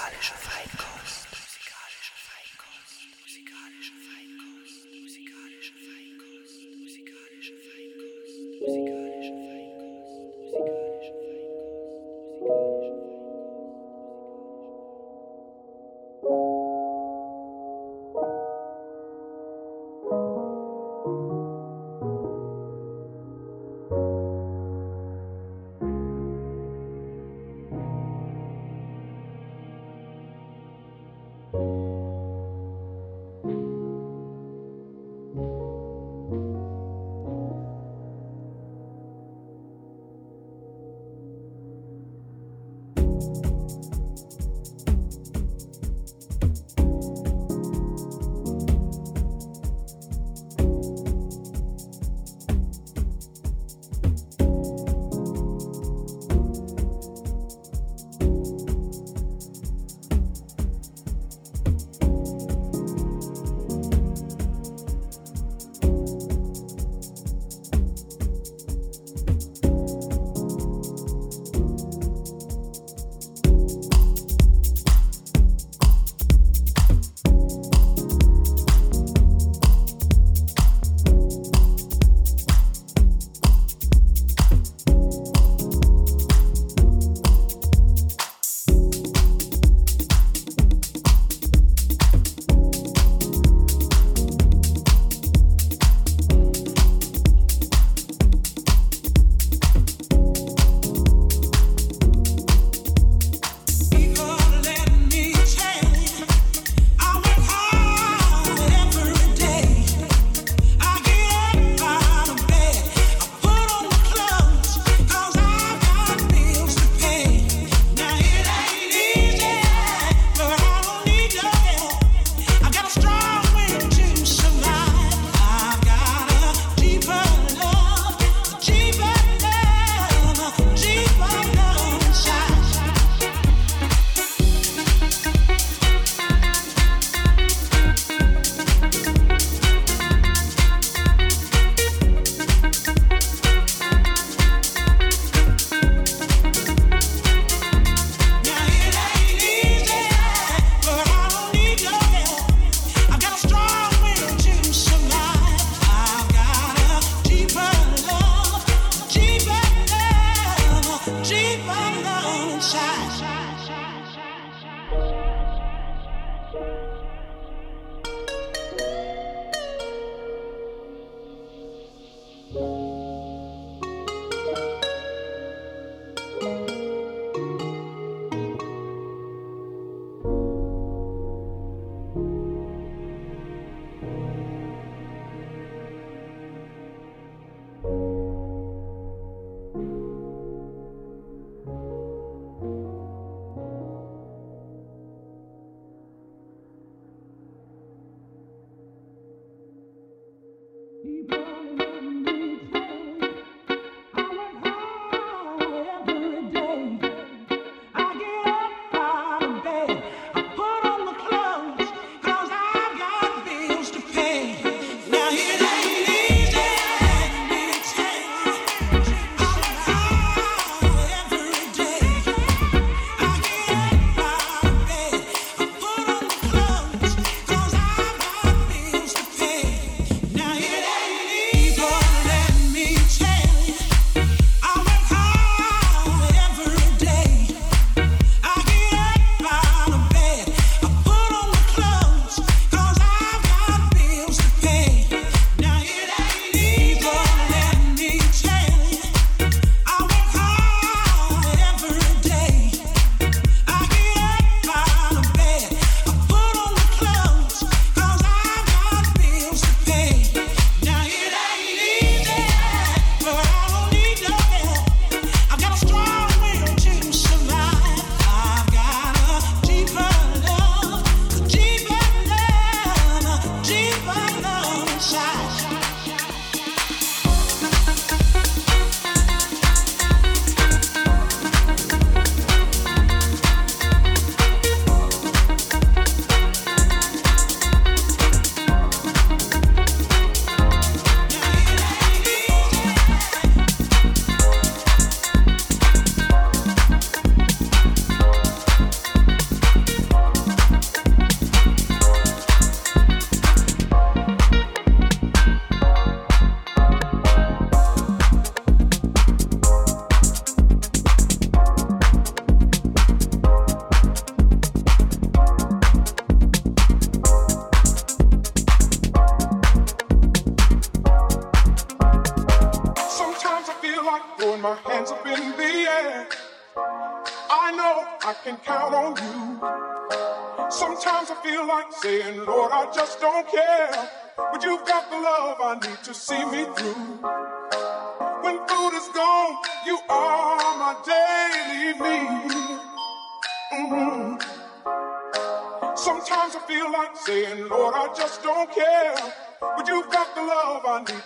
Musikalische Feinkost.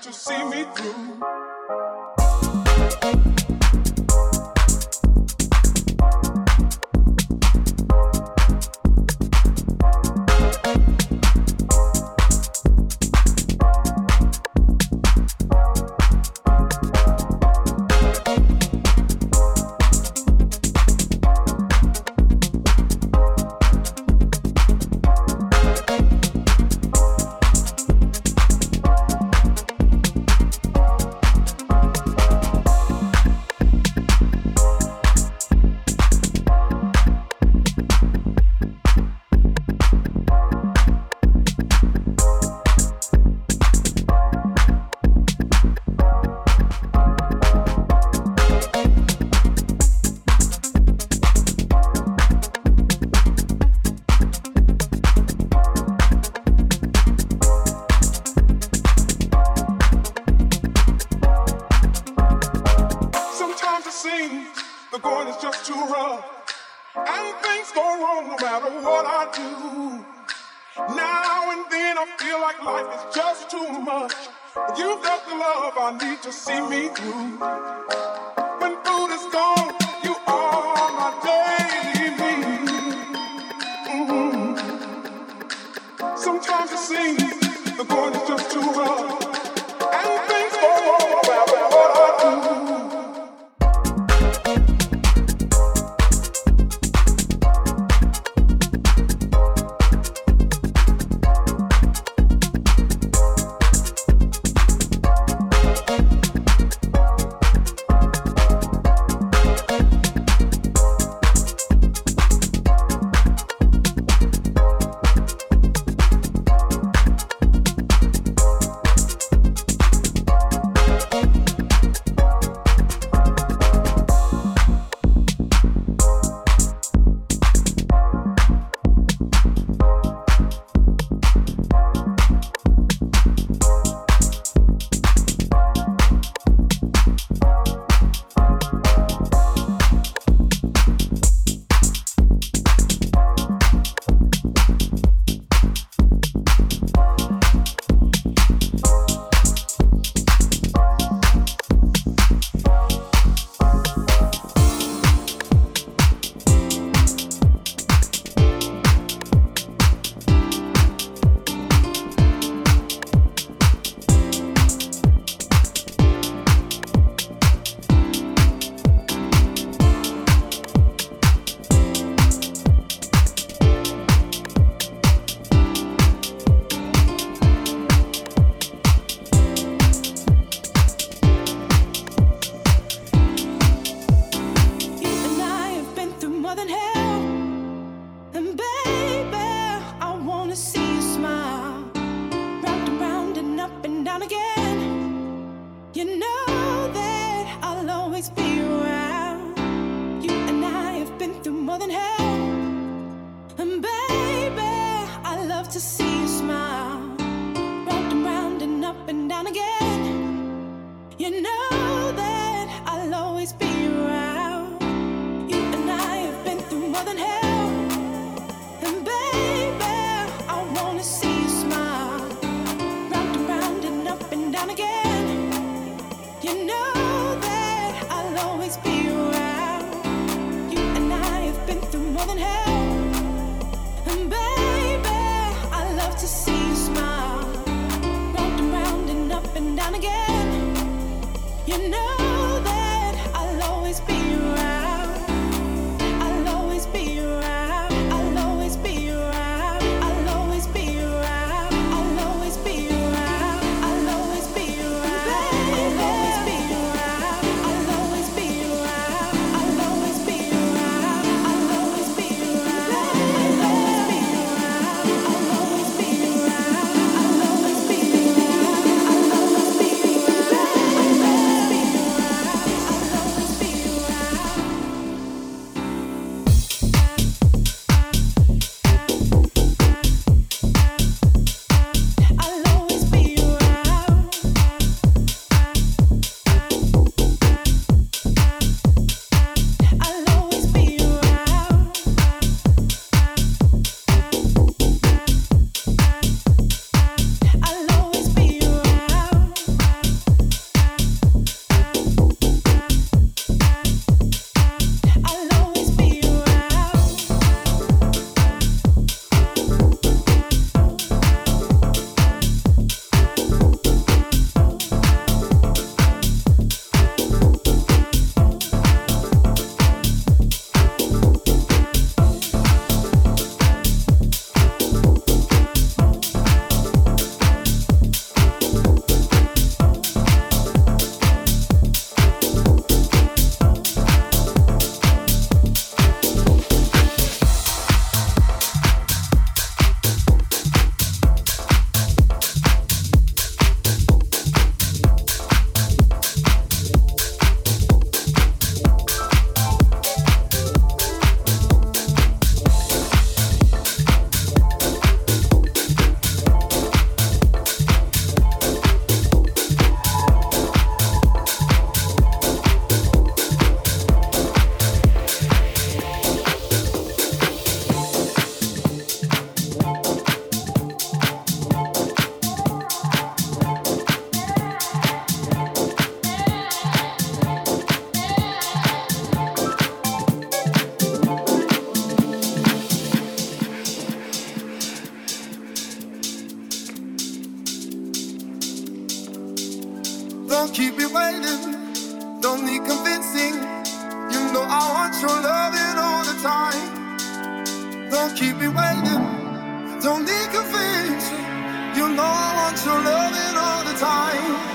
To see me through. Don't need convincing. You know I want your loving all the time. Don't keep me waiting, don't need convincing. You know I want your loving all the time.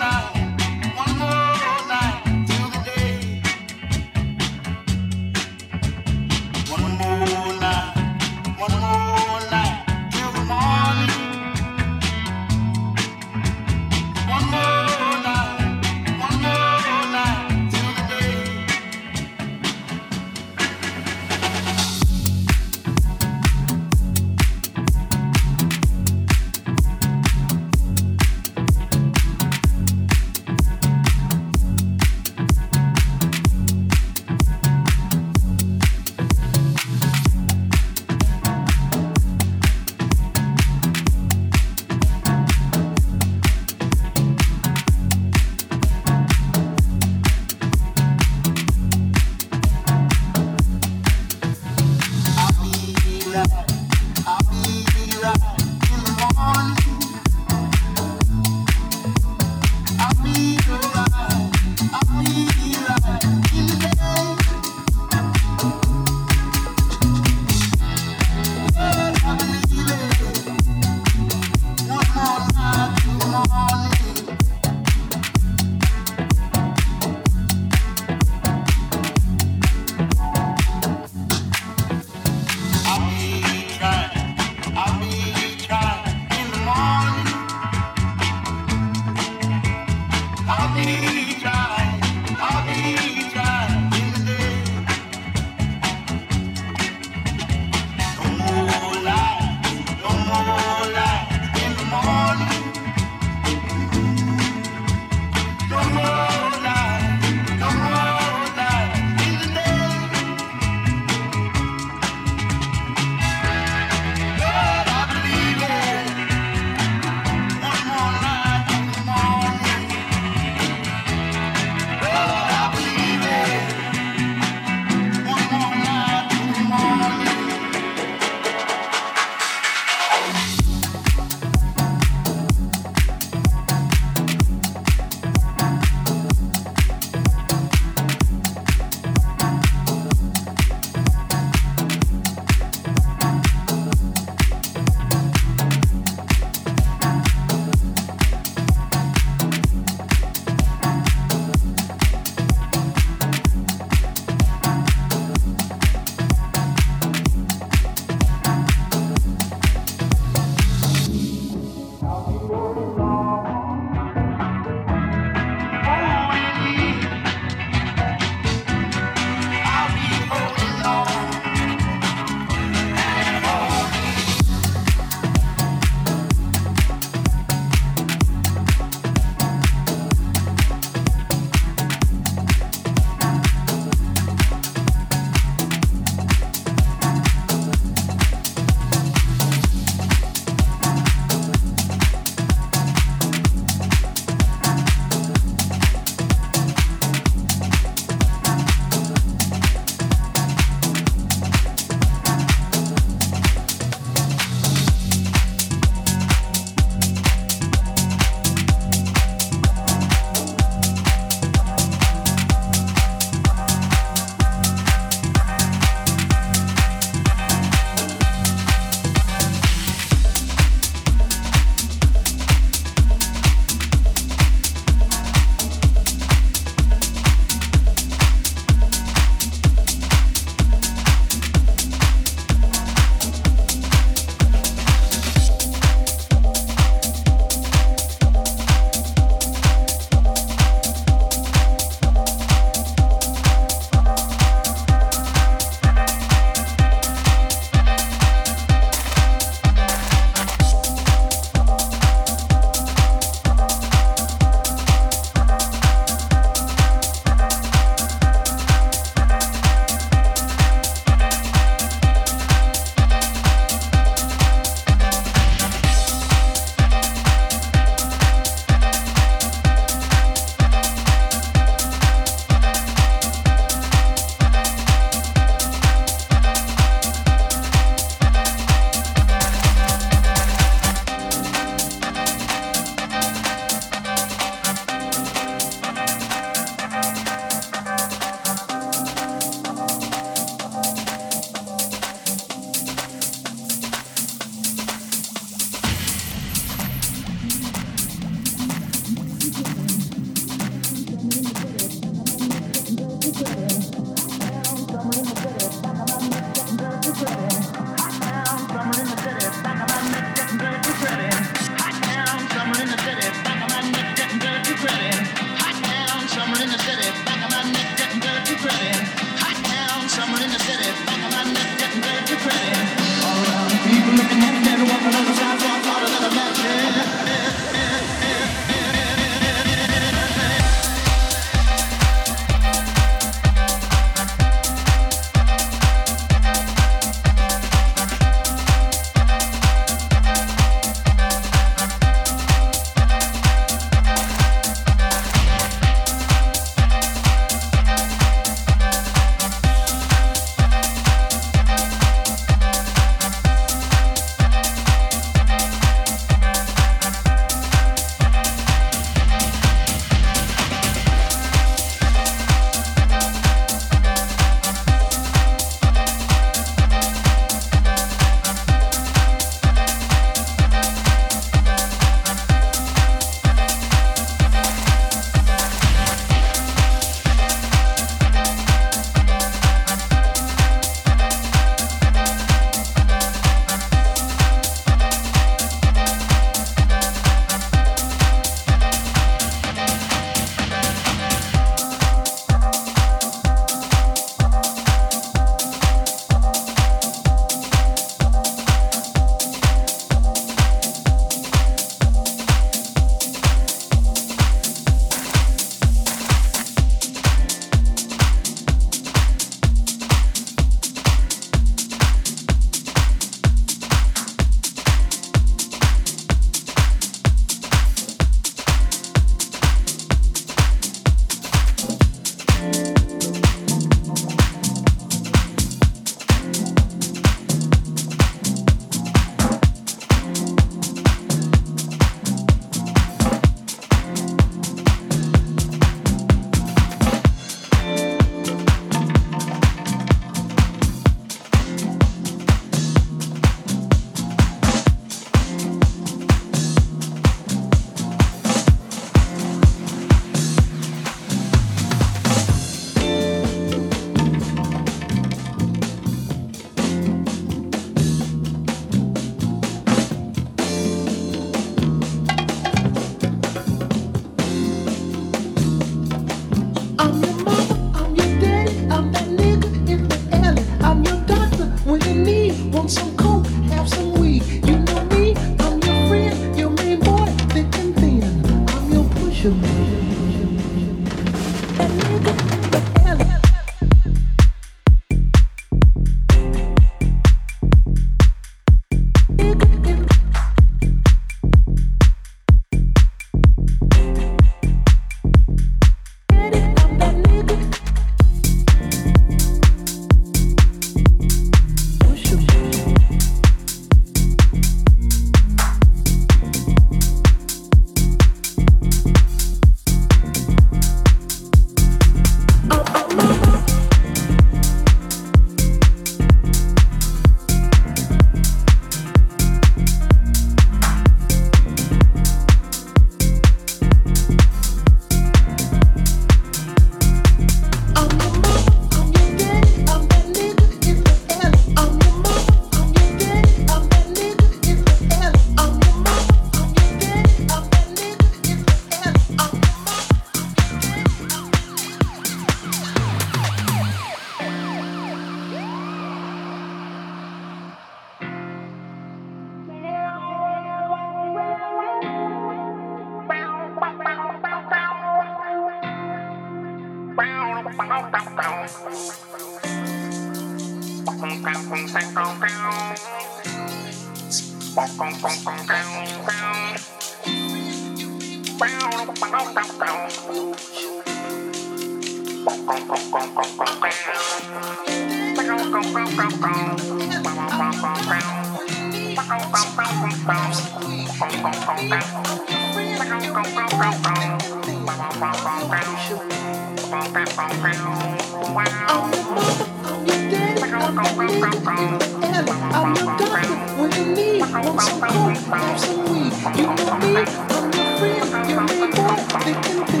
Oh, hand. I'm your doctor when you need. Want some coke? Have some weed. You know me? I'm your friend. your main boy. They can do.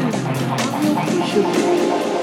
I'm your patient.